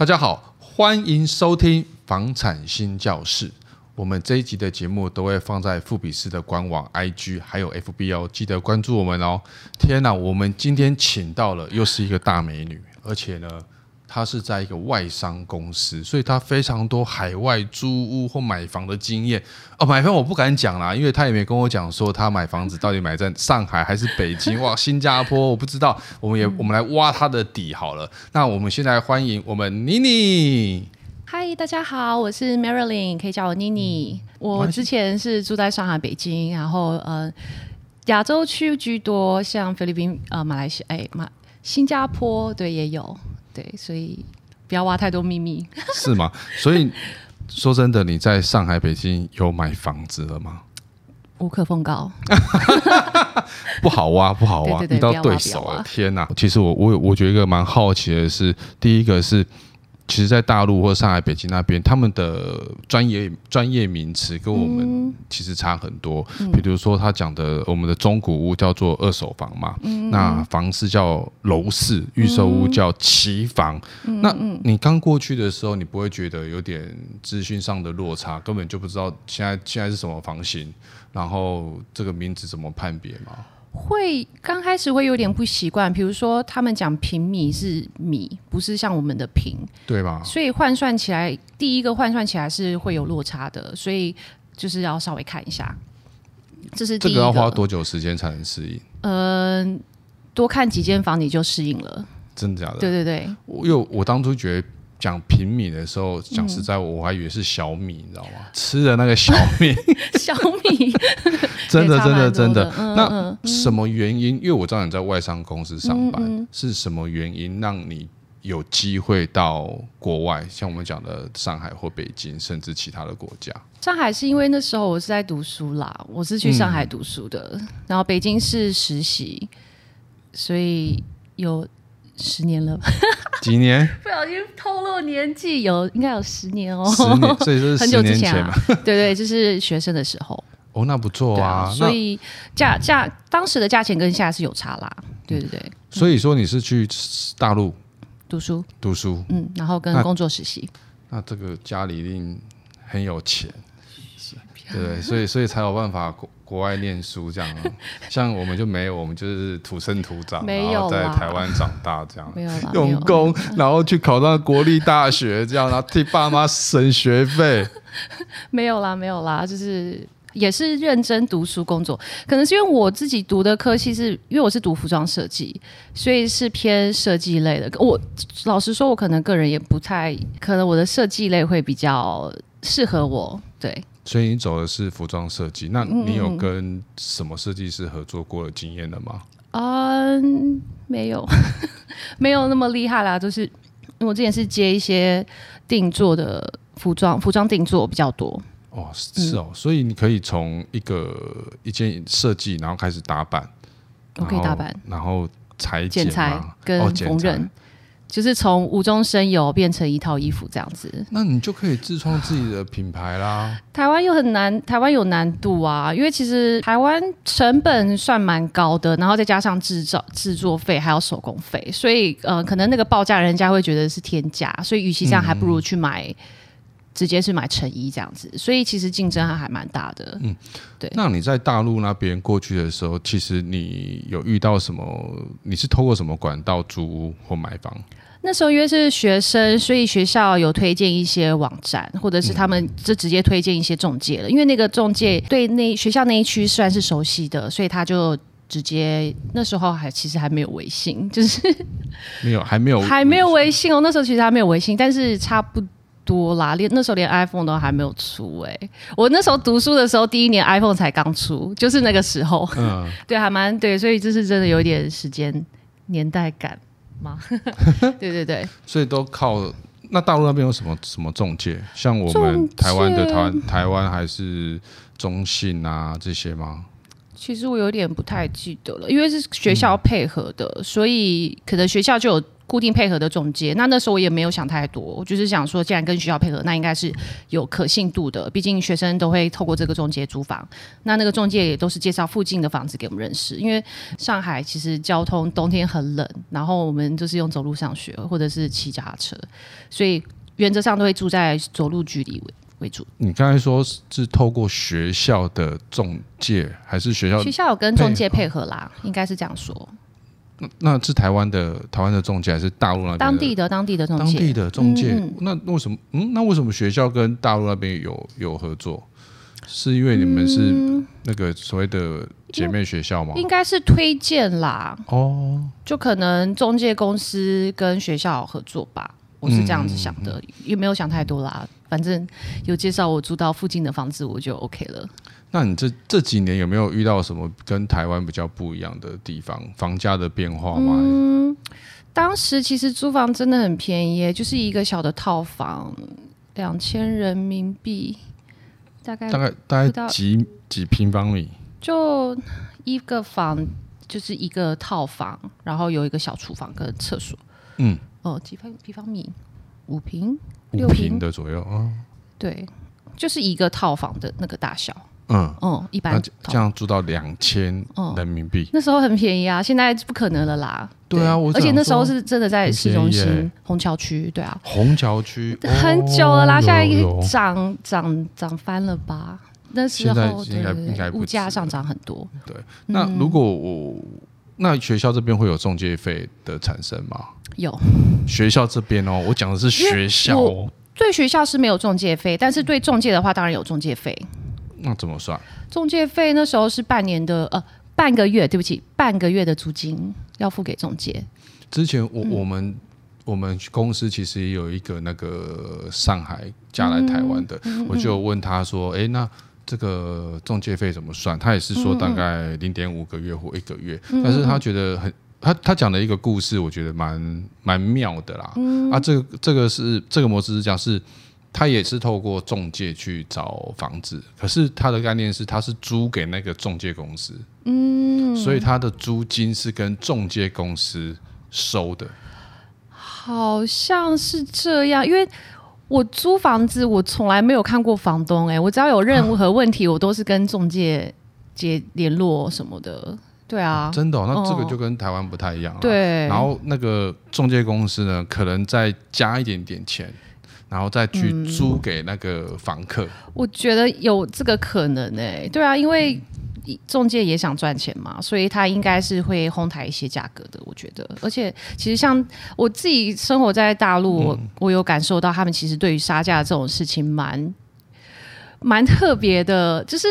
大家好，欢迎收听房产新教室。我们这一集的节目都会放在富比斯的官网、IG 还有 FB 哦，记得关注我们哦。天哪，我们今天请到了又是一个大美女，而且呢。他是在一个外商公司，所以他非常多海外租屋或买房的经验哦。买房我不敢讲啦，因为他也没跟我讲说他买房子到底买在上海还是北京哇，新加坡我不知道。我们也我们来挖他的底好了。那我们现在欢迎我们妮妮。嗨，大家好，我是 Marilyn，可以叫我妮妮。我之前是住在上海、北京，然后呃亚洲区居多，像菲律宾、呃马来西亚、哎马新加坡对也有。对，所以不要挖太多秘密，是吗？所以说真的，你在上海、北京有买房子了吗？无可奉告，不好挖，不好挖，遇到对手了，天哪！其实我我我觉得一个蛮好奇的是，第一个是。其实，在大陆或上海、北京那边，他们的专业专业名词跟我们其实差很多。嗯、比如说，他讲的我们的中古屋叫做二手房嘛，嗯、那房市叫楼市，预售屋叫期房。嗯、那你刚过去的时候，你不会觉得有点资讯上的落差，根本就不知道现在现在是什么房型，然后这个名字怎么判别吗？会刚开始会有点不习惯，比如说他们讲平米是米，不是像我们的平，对吧？所以换算起来，第一个换算起来是会有落差的，所以就是要稍微看一下。这是第一个，这个要花多久时间才能适应？嗯、呃，多看几间房你就适应了。真的假的？对对对，因为我当初觉得。讲平米的时候，讲实在，我还以为是小米，你知道吗？吃的那个小米，小米，真的，真的，真的。那什么原因？因为我知道你在外商公司上班，是什么原因让你有机会到国外？像我们讲的上海或北京，甚至其他的国家。上海是因为那时候我是在读书啦，我是去上海读书的，然后北京是实习，所以有。十年了，几年？不小心透露年纪，有应该有十年哦。十年，所以是 很久之前嘛。对 对，就是学生的时候。哦，那不错啊。啊所以价价当时的价钱跟现在是有差啦。对对对。所以说你是去大陆读书？读书。嗯，然后跟工作实习。那这个家里一定很有钱。对，所以所以才有办法国国外念书这样，像我们就没有，我们就是土生土长，然后在台湾长大这样，用功，然后去考上国立大学这样，然后替爸妈省学费。没有啦，没有啦，就是也是认真读书工作。可能是因为我自己读的科系是因为我是读服装设计，所以是偏设计类的。我老实说，我可能个人也不太可能，我的设计类会比较适合我。对。所以你走的是服装设计，那你有跟什么设计师合作过的经验了吗？嗯，没有，没有那么厉害啦。就是我之前是接一些定做的服装，服装定做比较多。哦，是哦，嗯、所以你可以从一个一件设计，然后开始打版，我可以打版，然后裁剪裁跟缝纫。哦就是从无中生有变成一套衣服这样子，那你就可以自创自己的品牌啦。台湾又很难，台湾有难度啊，因为其实台湾成本算蛮高的，然后再加上制造制作费还有手工费，所以呃，可能那个报价人家会觉得是天价，所以与其这样，还不如去买。嗯直接是买成衣这样子，所以其实竞争还还蛮大的。嗯，对。那你在大陆那边过去的时候，其实你有遇到什么？你是透过什么管道租屋或买房？那时候因为是学生，所以学校有推荐一些网站，或者是他们就直接推荐一些中介了。嗯、因为那个中介对那学校那一区算是熟悉的，所以他就直接那时候还其实还没有微信，就是没有还没有还没有微信哦。那时候其实还没有微信，但是差不多。啦，连那时候连 iPhone 都还没有出哎、欸，我那时候读书的时候，第一年 iPhone 才刚出，就是那个时候，嗯，对，还蛮对，所以这是真的有点时间年代感嘛，对对对，所以都靠那大陆那边有什么什么中介，像我们台湾的台湾台湾还是中信啊这些吗？其实我有点不太记得了，因为是学校配合的，所以可能学校就有固定配合的中介。那那时候我也没有想太多，我就是想说，既然跟学校配合，那应该是有可信度的。毕竟学生都会透过这个中介租房，那那个中介也都是介绍附近的房子给我们认识。因为上海其实交通冬天很冷，然后我们就是用走路上学或者是骑脚踏车，所以原则上都会住在走路距离为为主。你刚才说是透过学校的中介，还是学校学校有跟中介配合啦？应该是这样说。那那是台湾的台湾的中介，还是大陆那边当地的当地的中介？当地的中介。那为什么？嗯，那为什么学校跟大陆那边有有合作？是因为你们是那个所谓的姐妹学校吗？应该是推荐啦。哦，就可能中介公司跟学校合作吧。我是这样子想的，也、嗯、没有想太多啦。反正有介绍我租到附近的房子，我就 OK 了。那你这这几年有没有遇到什么跟台湾比较不一样的地方？房价的变化吗？嗯，当时其实租房真的很便宜，就是一个小的套房，两千人民币，大概大概大概几几平方米？就一个房，就是一个套房，然后有一个小厨房跟厕所。嗯。哦，几方平方米？五平、六平的左右啊？对，就是一个套房的那个大小。嗯嗯，一般这样租到两千人民币，那时候很便宜啊，现在不可能了啦。对啊，而且那时候是真的在市中心虹桥区，对啊，虹桥区很久了啦，现在涨涨涨翻了吧？那时候应该应该物价上涨很多。对，那如果我那学校这边会有中介费的产生吗？有学校这边哦，我讲的是学校哦。对学校是没有中介费，但是对中介的话，当然有中介费。那怎么算？中介费那时候是半年的呃半个月，对不起，半个月的租金要付给中介。之前我、嗯、我们我们公司其实也有一个那个上海嫁来台湾的，嗯、我就问他说：“哎、欸，那这个中介费怎么算？”他也是说大概零点五个月或一个月，嗯、但是他觉得很。他他讲的一个故事，我觉得蛮蛮妙的啦。嗯、啊，这个这个是这个模式是讲是，他也是透过中介去找房子，可是他的概念是他是租给那个中介公司，嗯，所以他的租金是跟中介公司收的。好像是这样，因为我租房子，我从来没有看过房东、欸，哎，我只要有任何问题，啊、我都是跟中介接联络什么的。对啊，真的、哦，那这个就跟台湾不太一样了。对，然后那个中介公司呢，可能再加一点点钱，然后再去租给那个房客。嗯、我觉得有这个可能诶、欸。对啊，因为中介也想赚钱嘛，所以他应该是会哄抬一些价格的。我觉得，而且其实像我自己生活在大陆，嗯、我我有感受到他们其实对于杀价这种事情蛮蛮特别的，就是。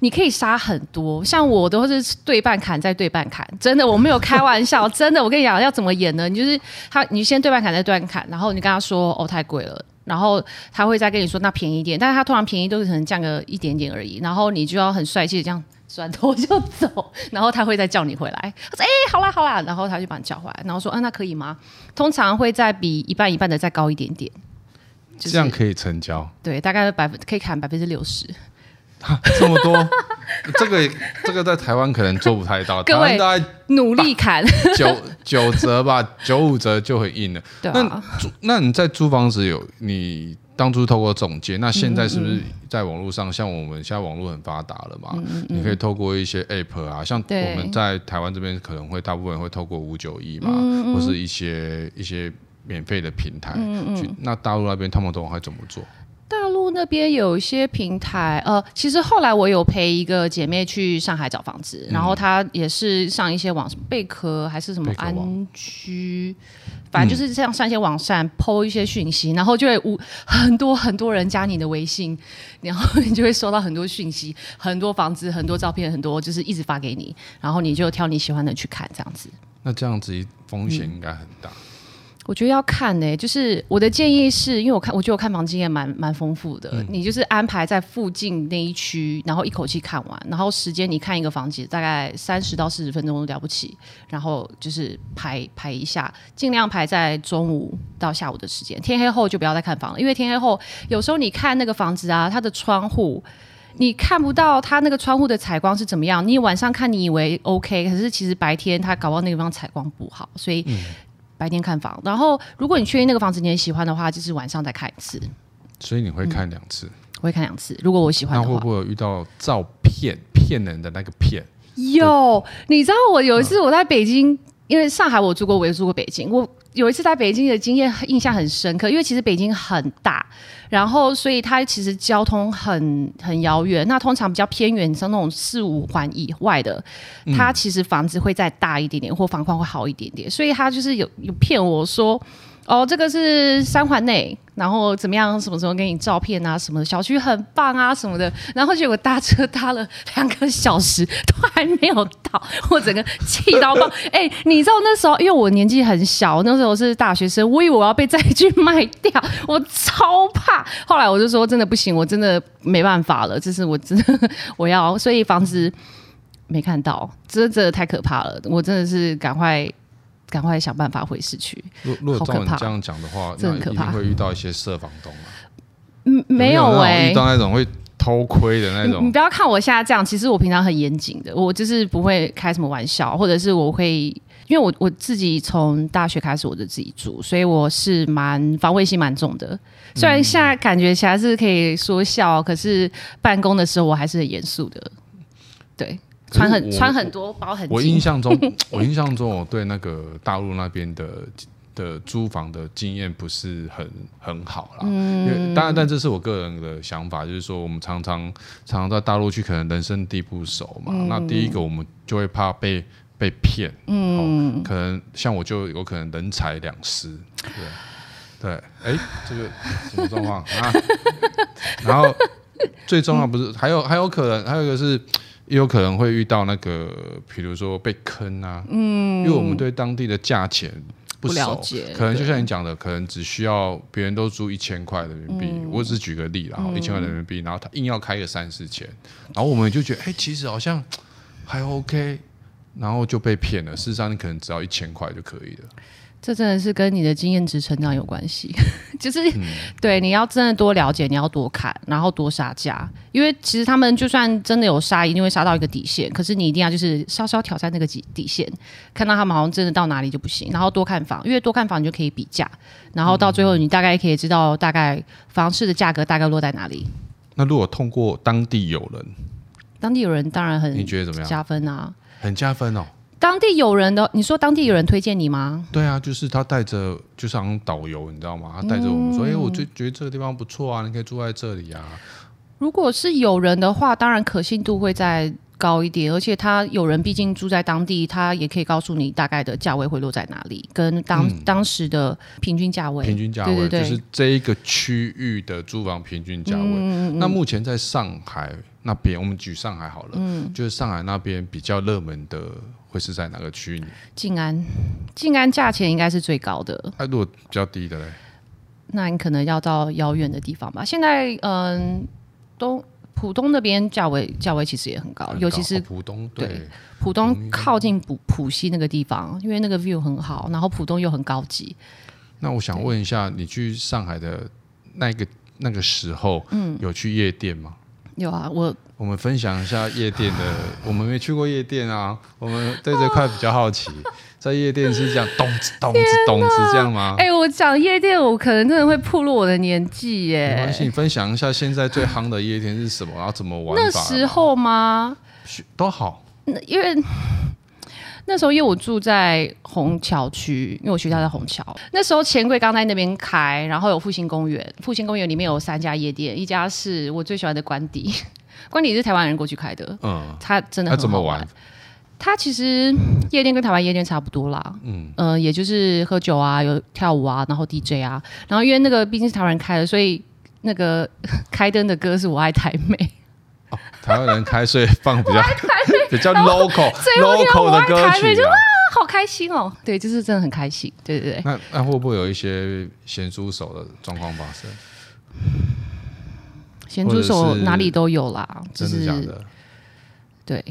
你可以杀很多，像我都是对半砍再对半砍，真的我没有开玩笑，真的我跟你讲要怎么演呢？你就是他，你先对半砍再对半砍，然后你跟他说哦太贵了，然后他会再跟你说那便宜一点，但是他通常便宜都是可能降个一点点而已，然后你就要很帅气的这样转头 就走，然后他会再叫你回来，他说哎、欸、好啦好啦，然后他就把你叫回来，然后说嗯、啊、那可以吗？通常会再比一半一半的再高一点点，就是、这样可以成交，对，大概百分可以砍百分之六十。啊、这么多，这个这个在台湾可能做不太到。各位大概努力砍九九折吧，九五折就会硬了。对啊，那租那你在租房子有你当初透过总结，那现在是不是在网络上？像我们现在网络很发达了嘛，你可以透过一些 app 啊，像我们在台湾这边可能会大部分会透过五九一嘛，或是一些一些免费的平台去。那大陆那边他们都会怎么做？那边有一些平台，呃，其实后来我有陪一个姐妹去上海找房子，嗯、然后她也是上一些网贝壳还是什么安居，反正就是这样上一些网站 po 一些讯息，然后就会无很多很多人加你的微信，然后你就会收到很多讯息，很多房子，很多照片，很多就是一直发给你，然后你就挑你喜欢的去看，这样子。那这样子风险应该很大。嗯我觉得要看呢、欸，就是我的建议是，因为我看，我觉得我看房经验蛮蛮丰富的。嗯、你就是安排在附近那一区，然后一口气看完，然后时间你看一个房子大概三十到四十分钟了不起，然后就是排排一下，尽量排在中午到下午的时间，天黑后就不要再看房了，因为天黑后有时候你看那个房子啊，它的窗户。你看不到它那个窗户的采光是怎么样。你晚上看你以为 OK，可是其实白天它搞不好那个地方采光不好，所以白天看房。然后如果你确定那个房子你很喜欢的话，就是晚上再看一次。所以你会看两次？我会看两次。如果我喜欢的话，那会不会有遇到照片骗人的那个骗？有，你知道我有一次我在北京，嗯、因为上海我住过，我也住过北京。我有一次在北京的经验印象很深刻，因为其实北京很大，然后所以它其实交通很很遥远。那通常比较偏远，像那种四五环以外的，它其实房子会再大一点点，或房况会好一点点。所以他就是有有骗我说。哦，这个是三环内，然后怎么样？什么时候给你照片啊？什么的小区很棒啊？什么的，然后结果搭车搭了两个小时都还没有到，我整个气到爆！哎，你知道那时候，因为我年纪很小，那时候是大学生，我以为我要被载去卖掉，我超怕。后来我就说，真的不行，我真的没办法了，这是我真的我要，所以房子没看到，真的真的太可怕了，我真的是赶快。赶快想办法回市区。如如果照你这样讲的话，那一定会遇到一些色房东啊。嗯，没有哎、欸，遇到那种会偷窥的那种。你不要看我现在这样，其实我平常很严谨的，我就是不会开什么玩笑，或者是我会，因为我我自己从大学开始我就自己住，所以我是蛮防卫心蛮重的。虽然现在感觉起来是可以说笑，可是办公的时候我还是很严肃的。对。穿很穿很多包很紧。我印象中，我印象中，我对那个大陆那边的的租房的经验不是很很好啦。嗯。因为当然，但这是我个人的想法，就是说，我们常常常常在大陆去，可能人生地不熟嘛。嗯。那第一个，我们就会怕被被骗。嗯。可能像我就有可能人财两失。对。对。哎、欸，这个什么状况啊？然后最重要不是还有还有可能还有一个是。也有可能会遇到那个，比如说被坑啊，嗯，因为我们对当地的价钱不，不了解，可能就像你讲的，可能只需要别人都租一千块人民币，嗯，我只是举个例，然后一千块人民币，然后他硬要开个三四千，然后我们就觉得，哎，其实好像还 OK，然后就被骗了。事实上，你可能只要一千块就可以了。这真的是跟你的经验值成长有关系，就是、嗯、对你要真的多了解，你要多看，然后多杀价，因为其实他们就算真的有杀，一定会杀到一个底线，可是你一定要就是稍稍挑战那个底底线，看到他们好像真的到哪里就不行，然后多看房，因为多看房你就可以比价，然后到最后你大概可以知道大概房市的价格大概落在哪里。那如果通过当地有人，当地有人当然很你觉得怎么样？加分啊，很加分哦。当地有人的，你说当地有人推荐你吗？对啊，就是他带着，就像导游，你知道吗？他带着我们说：“哎、嗯欸，我就觉得这个地方不错啊，你可以住在这里啊。”如果是有人的话，当然可信度会再高一点，而且他有人毕竟住在当地，他也可以告诉你大概的价位会落在哪里，跟当、嗯、当时的平均价位。平均价位对对对，就是这一个区域的住房平均价位。嗯、那目前在上海那边，我们举上海好了，嗯，就是上海那边比较热门的。会是在哪个区域？静安，静安价钱应该是最高的。那、啊、如果比较低的嘞？那你可能要到遥远的地方吧。现在，嗯，东浦东那边价位价位其实也很高，很高尤其是、哦、浦东对，对浦东靠近浦浦西那个地方，因为那个 view 很好，然后浦东又很高级。那我想问一下，你去上海的那个那个时候，嗯，有去夜店吗？有啊，我我们分享一下夜店的，我们没去过夜店啊，我们对这块比较好奇，在夜店是这样咚子咚子咚子这样吗？哎、欸，我讲夜店，我可能真的会暴露我的年纪耶。没关系，你分享一下现在最夯的夜店是什么，然后怎么玩法？那时候吗？都好，因为那时候因为我住在虹桥区，因为我学校在虹桥，那时候钱柜刚在那边开，然后有复兴公园，复兴公园里面有三家夜店，一家是我最喜欢的官邸。官邸是台湾人过去开的，嗯，他真的很好玩。他其实夜店跟台湾夜店差不多啦，嗯，呃，也就是喝酒啊，有跳舞啊，然后 DJ 啊，然后因为那个毕竟是台湾人开的，所以那个 开灯的歌是我爱台美。哦，台湾人开，所以放比较比较 local local 的歌曲，就哇，好开心哦！对，就是真的很开心，对对对。那那会不会有一些咸猪手的状况发生？咸猪手哪里都有啦，真的假的？对，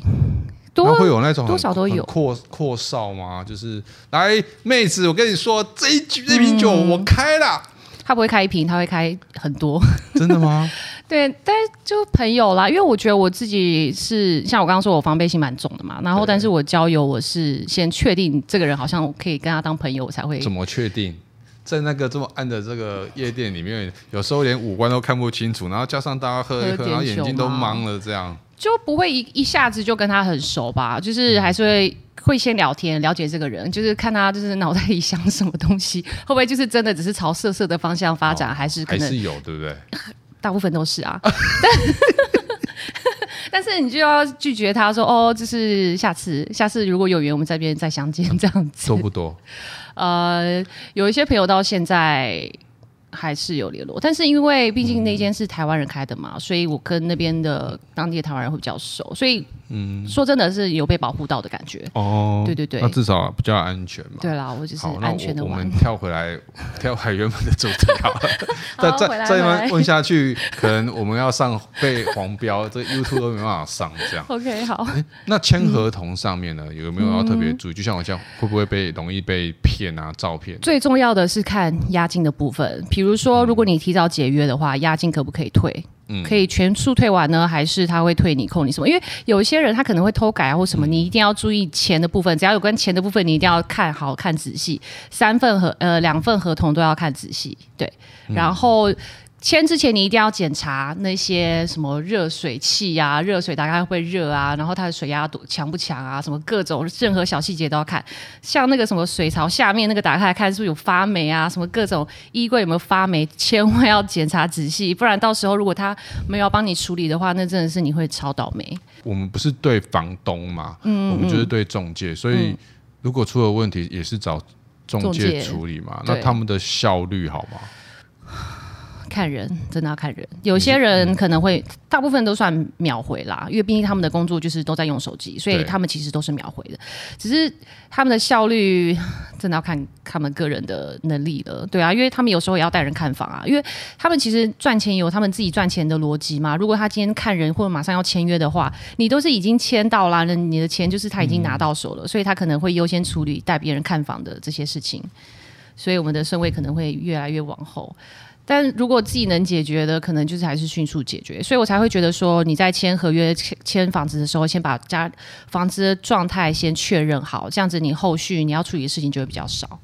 多会有那种多少都有阔阔少吗？就是来妹子，我跟你说，这一局这瓶酒我开了。他不会开一瓶，他会开很多。真的吗？对，但是就朋友啦，因为我觉得我自己是像我刚刚说，我防备心蛮重的嘛。然后，但是我交友，我是先确定这个人好像可以跟他当朋友，我才会。怎么确定？在那个这么暗的这个夜店里面，有时候连五官都看不清楚，然后加上大家喝一喝，然后眼睛都盲了，这样就不会一一下子就跟他很熟吧？就是还是会会先聊天，了解这个人，就是看他就是脑袋里想什么东西，会不会就是真的只是朝色色的方向发展，哦、还是可能还是有，对不对？大部分都是啊，但但是你就要拒绝他说哦，就是下次下次如果有缘，我们这边再相见这样子。多不多？呃，有一些朋友到现在还是有联络，但是因为毕竟那间是台湾人开的嘛，嗯、所以我跟那边的当地的台湾人会比较熟，所以。嗯，说真的是有被保护到的感觉哦。对对对，那至少比较安全嘛。对啦，我就是安全的玩。我们跳回来，跳回原本的主题好了。再再再问下去，可能我们要上被黄标，这 YouTube 都没办法上这样。OK，好。那签合同上面呢，有没有要特别注意？就像我这样，会不会被容易被骗啊？照片？最重要的是看押金的部分。比如说，如果你提早解约的话，押金可不可以退？可以全数退完呢，还是他会退你扣你什么？因为有一些人他可能会偷改啊或什么，你一定要注意钱的部分。只要有关钱的部分，你一定要看好看仔细，三份合呃两份合同都要看仔细，对，然后。签之前你一定要检查那些什么热水器啊，热水大概会热啊，然后它的水压多强不强啊，什么各种任何小细节都要看。像那个什么水槽下面那个打开来看是不是有发霉啊，什么各种衣柜有没有发霉，千万要检查仔细，不然到时候如果他没有帮你处理的话，那真的是你会超倒霉。我们不是对房东嘛，嗯，嗯，我们就是对中介，所以如果出了问题也是找中介处理嘛，那他们的效率好吗？看人，真的要看人。有些人可能会，大部分都算秒回啦，因为毕竟他们的工作就是都在用手机，所以他们其实都是秒回的。只是他们的效率真的要 看他们个人的能力了。对啊，因为他们有时候也要带人看房啊，因为他们其实赚钱有他们自己赚钱的逻辑嘛。如果他今天看人或者马上要签约的话，你都是已经签到了，那你的钱就是他已经拿到手了，嗯、所以他可能会优先处理带别人看房的这些事情。所以我们的顺位可能会越来越往后。但如果自己能解决的，可能就是还是迅速解决，所以我才会觉得说，你在签合约、签签房子的时候，先把家房子的状态先确认好，这样子你后续你要处理的事情就会比较少。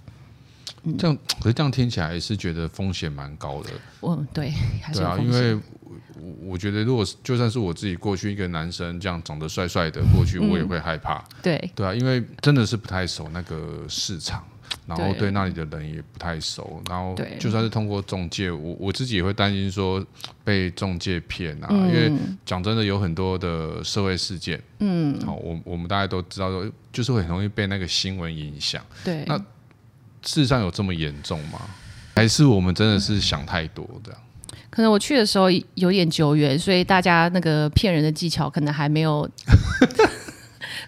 嗯、这样，可是这样听起来是觉得风险蛮高的。嗯，对，还是对啊，因为我觉得如果就算是我自己过去一个男生这样长得帅帅的过去，我也会害怕。嗯、对，对啊，因为真的是不太熟那个市场。然后对那里的人也不太熟，然后就算是通过中介，我我自己也会担心说被中介骗啊，嗯、因为讲真的有很多的社会事件，嗯，好，我我们大家都知道说，就是会很容易被那个新闻影响。对，那事实上有这么严重吗？还是我们真的是想太多这样？可能我去的时候有点久远，所以大家那个骗人的技巧可能还没有。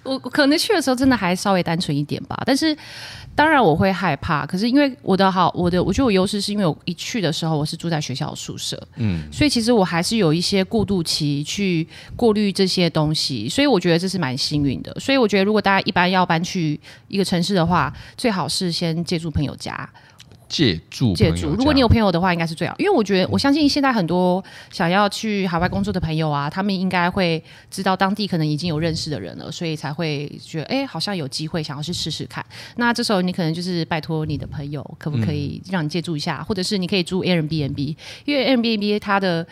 我可能去的时候真的还稍微单纯一点吧，但是。当然我会害怕，可是因为我的好，我的我觉得我优势是因为我一去的时候我是住在学校宿舍，嗯，所以其实我还是有一些过渡期去过滤这些东西，所以我觉得这是蛮幸运的。所以我觉得如果大家一般要搬去一个城市的话，最好是先借住朋友家。借住借住，如果你有朋友的话，应该是最好，因为我觉得我相信现在很多想要去海外工作的朋友啊，他们应该会知道当地可能已经有认识的人了，所以才会觉得哎、欸，好像有机会想要去试试看。那这时候你可能就是拜托你的朋友，可不可以让你借住一下，嗯、或者是你可以租 Airbnb，因为 Airbnb 它的。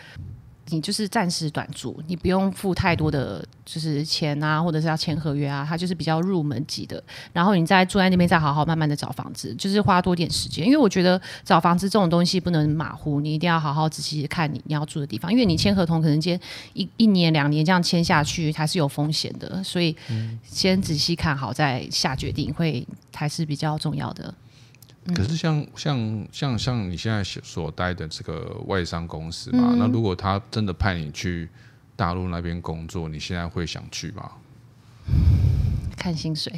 你就是暂时短租，你不用付太多的就是钱啊，或者是要签合约啊，它就是比较入门级的。然后你再住在那边，再好好慢慢的找房子，就是花多点时间。因为我觉得找房子这种东西不能马虎，你一定要好好仔细看你你要住的地方。因为你签合同可能签一一年两年这样签下去，还是有风险的。所以先仔细看好再下决定，会还是比较重要的。可是像像像像你现在所待的这个外商公司嘛，嗯、那如果他真的派你去大陆那边工作，你现在会想去吗？看薪水，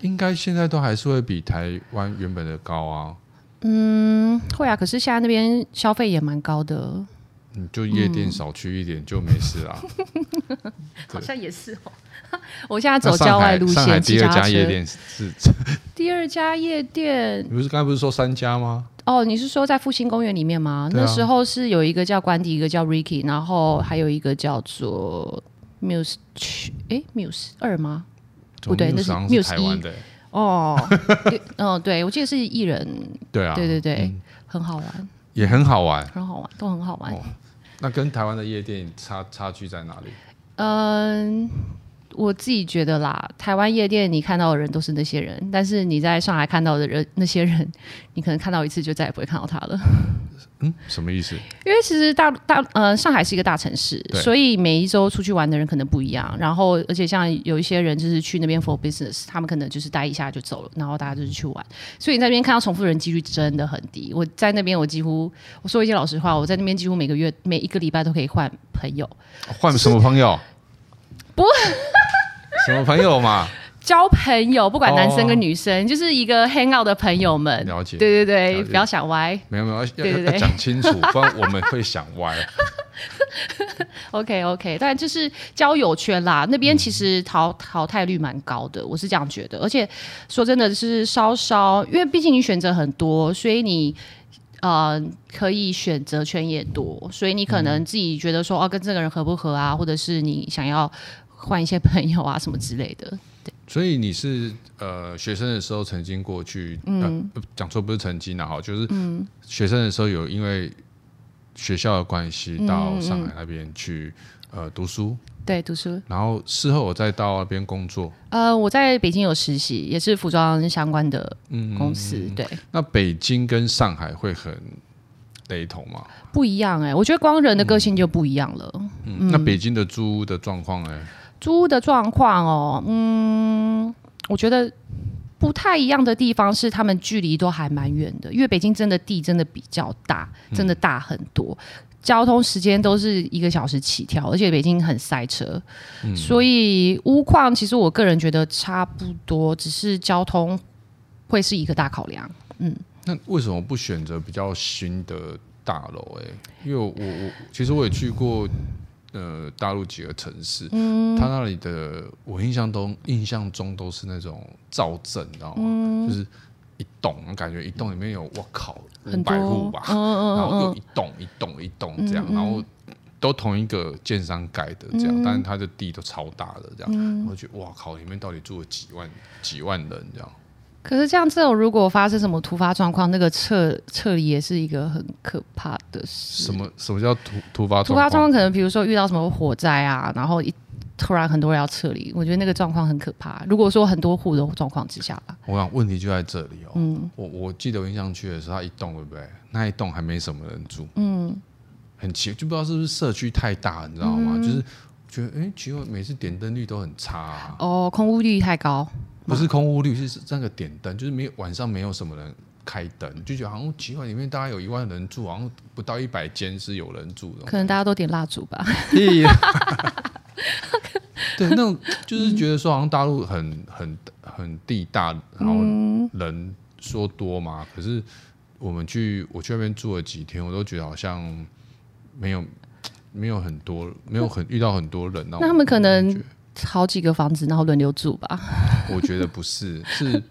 应该现在都还是会比台湾原本的高啊。嗯，会啊。可是现在那边消费也蛮高的。你就夜店少去一点、嗯、就没事啦。好像也是哦。我现在走郊外路线，上海第二家夜店是 第二家夜店。你不是刚才不是说三家吗？哦，你是说在复兴公园里面吗？啊、那时候是有一个叫关迪，一个叫 Ricky，然后还有一个叫做 Muse，哎，Muse 二吗？不对，那是 Muse 一。哦，嗯，对，我记得是艺人。对啊，对对对，嗯、很好玩，也很好玩，很好玩，都很好玩。哦、那跟台湾的夜店差差距在哪里？嗯。我自己觉得啦，台湾夜店你看到的人都是那些人，但是你在上海看到的人，那些人，你可能看到一次就再也不会看到他了。嗯，什么意思？因为其实大大呃，上海是一个大城市，所以每一周出去玩的人可能不一样。然后，而且像有一些人就是去那边 for business，他们可能就是待一下就走了，然后大家就是去玩。所以你在那边看到重复的人几率真的很低。我在那边，我几乎我说一句老实话，我在那边几乎每个月每一个礼拜都可以换朋友。换什么朋友？不。什么朋友嘛？交朋友，不管男生跟女生，哦、就是一个 hang out 的朋友们。了解，对对对，不要想歪。没有没有，要对对对要讲清楚，不然我们会想歪。OK OK，但就是交友圈啦，那边其实淘淘汰率蛮高的，我是这样觉得。而且说真的是稍稍，因为毕竟你选择很多，所以你呃可以选择权也多，所以你可能自己觉得说哦、啊，跟这个人合不合啊，或者是你想要。换一些朋友啊，什么之类的。对，所以你是呃学生的时候曾经过去，嗯，讲错不是曾经了哈，就是学生的时候有因为学校的关系到上海那边去、嗯、呃读书，对，读书。然后事后我再到那边工作。呃，我在北京有实习，也是服装相关的公司。嗯、对，那北京跟上海会很雷同吗？不一样哎、欸，我觉得光人的个性就不一样了。嗯，嗯，那北京的租屋的状况哎。租屋的状况哦，嗯，我觉得不太一样的地方是，他们距离都还蛮远的，因为北京真的地真的比较大，真的大很多，嗯、交通时间都是一个小时起跳，而且北京很塞车，嗯、所以屋况其实我个人觉得差不多，只是交通会是一个大考量。嗯，那为什么不选择比较新的大楼？哎，因为我我其实我也去过。呃，大陆几个城市，嗯，他那里的我印象中印象中都是那种造镇，你知道吗？嗯、就是一栋，感觉一栋里面有我靠五百户吧，嗯嗯、然后又一栋一栋一栋这样，嗯、然后都同一个建商盖的这样，嗯、但是他的地都超大的这样，嗯、我觉得哇靠，里面到底住了几万几万人这样。可是像这种，如果发生什么突发状况，那个撤撤离也是一个很可怕的事。什么什么叫突突发？突发状况可能比如说遇到什么火灾啊，然后一突然很多人要撤离，我觉得那个状况很可怕。如果说很多户的状况之下吧，我想问题就在这里哦。嗯，我我记得我印象去的时候，它一栋对不对？那一栋还没什么人住。嗯，很奇，就不知道是不是社区太大，你知道吗？嗯、就是觉得哎，奇怪，每次点灯率都很差、啊。哦，空屋率太高。不是空屋率，是那个点灯，就是没有晚上没有什么人开灯，就觉得好像奇怪，里面大概有一万人住，好像不到一百间是有人住的。可能大家都点蜡烛吧。对，那种就是觉得说好像大陆很很很地大，然后人说多嘛。嗯、可是我们去我去那边住了几天，我都觉得好像没有没有很多，没有很遇到很多人。那他们可能。好几个房子，然后轮流住吧。我觉得不是，是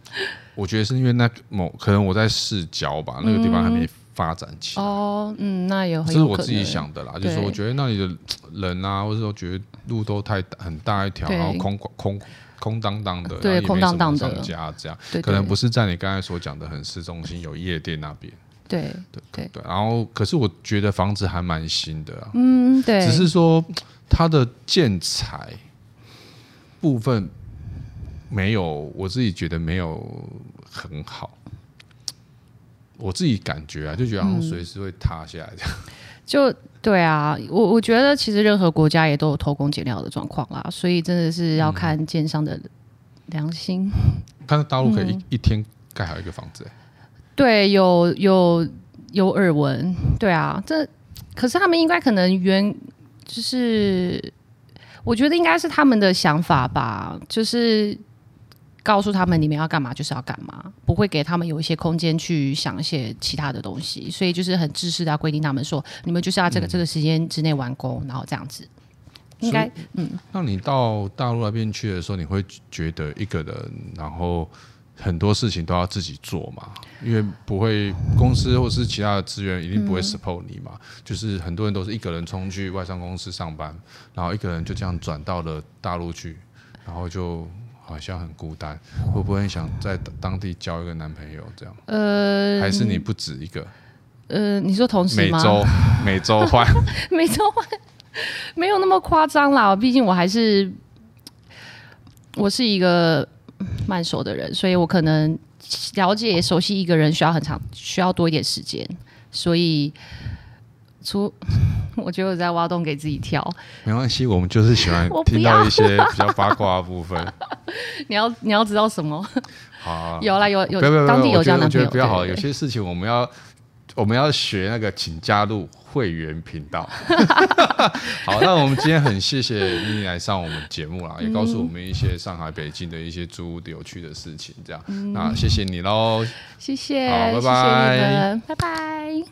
我觉得是因为那某可能我在市郊吧，那个地方还没发展起来。哦，嗯，那有，这是我自己想的啦。就是说，我觉得那里的人啊，或者说觉得路都太很大一条，然后空空空荡荡的，对，空荡荡的家这样，可能不是在你刚才所讲的很市中心有夜店那边。对对对对。然后，可是我觉得房子还蛮新的啊。嗯，对。只是说它的建材。部分没有，我自己觉得没有很好，我自己感觉啊，就觉得好像随时会塌下来这样。嗯、就对啊，我我觉得其实任何国家也都有偷工减料的状况啦，所以真的是要看建商的良心。但是大陆可以一、嗯、一天盖好一个房子，对，有有有耳闻，对啊，这可是他们应该可能原就是。我觉得应该是他们的想法吧，就是告诉他们你们要干嘛就是要干嘛，不会给他们有一些空间去想一些其他的东西，所以就是很自私的要规定他们说，你们就是要这个、嗯、这个时间之内完工，然后这样子。应该嗯，那你到大陆那边去的时候，你会觉得一个人，然后很多事情都要自己做嘛？因为不会公司或是其他的资源一定不会 support 你嘛。嗯、就是很多人都是一个人冲去外商公司上班，然后一个人就这样转到了大陆去，然后就好像很孤单。会不会想在当地交一个男朋友这样？呃，还是你不止一个？呃，你说同时吗？每周每周换，每周换。没有那么夸张啦，毕竟我还是我是一个慢熟的人，所以我可能了解熟悉一个人需要很长，需要多一点时间。所以，出 我觉得我在挖洞给自己跳，没关系，我们就是喜欢 听到一些比较八卦的部分。你要你要知道什么？好、啊，有啦，有有，不不不当地有这样的我觉得比较好。有些事情我们要我们要学那个，请加入。会员频道，好，那我们今天很谢谢妮妮来上我们节目啦，也告诉我们一些上海、北京的一些租屋的有趣的事情，这样，嗯、那谢谢你喽，谢谢，好，拜拜，拜拜。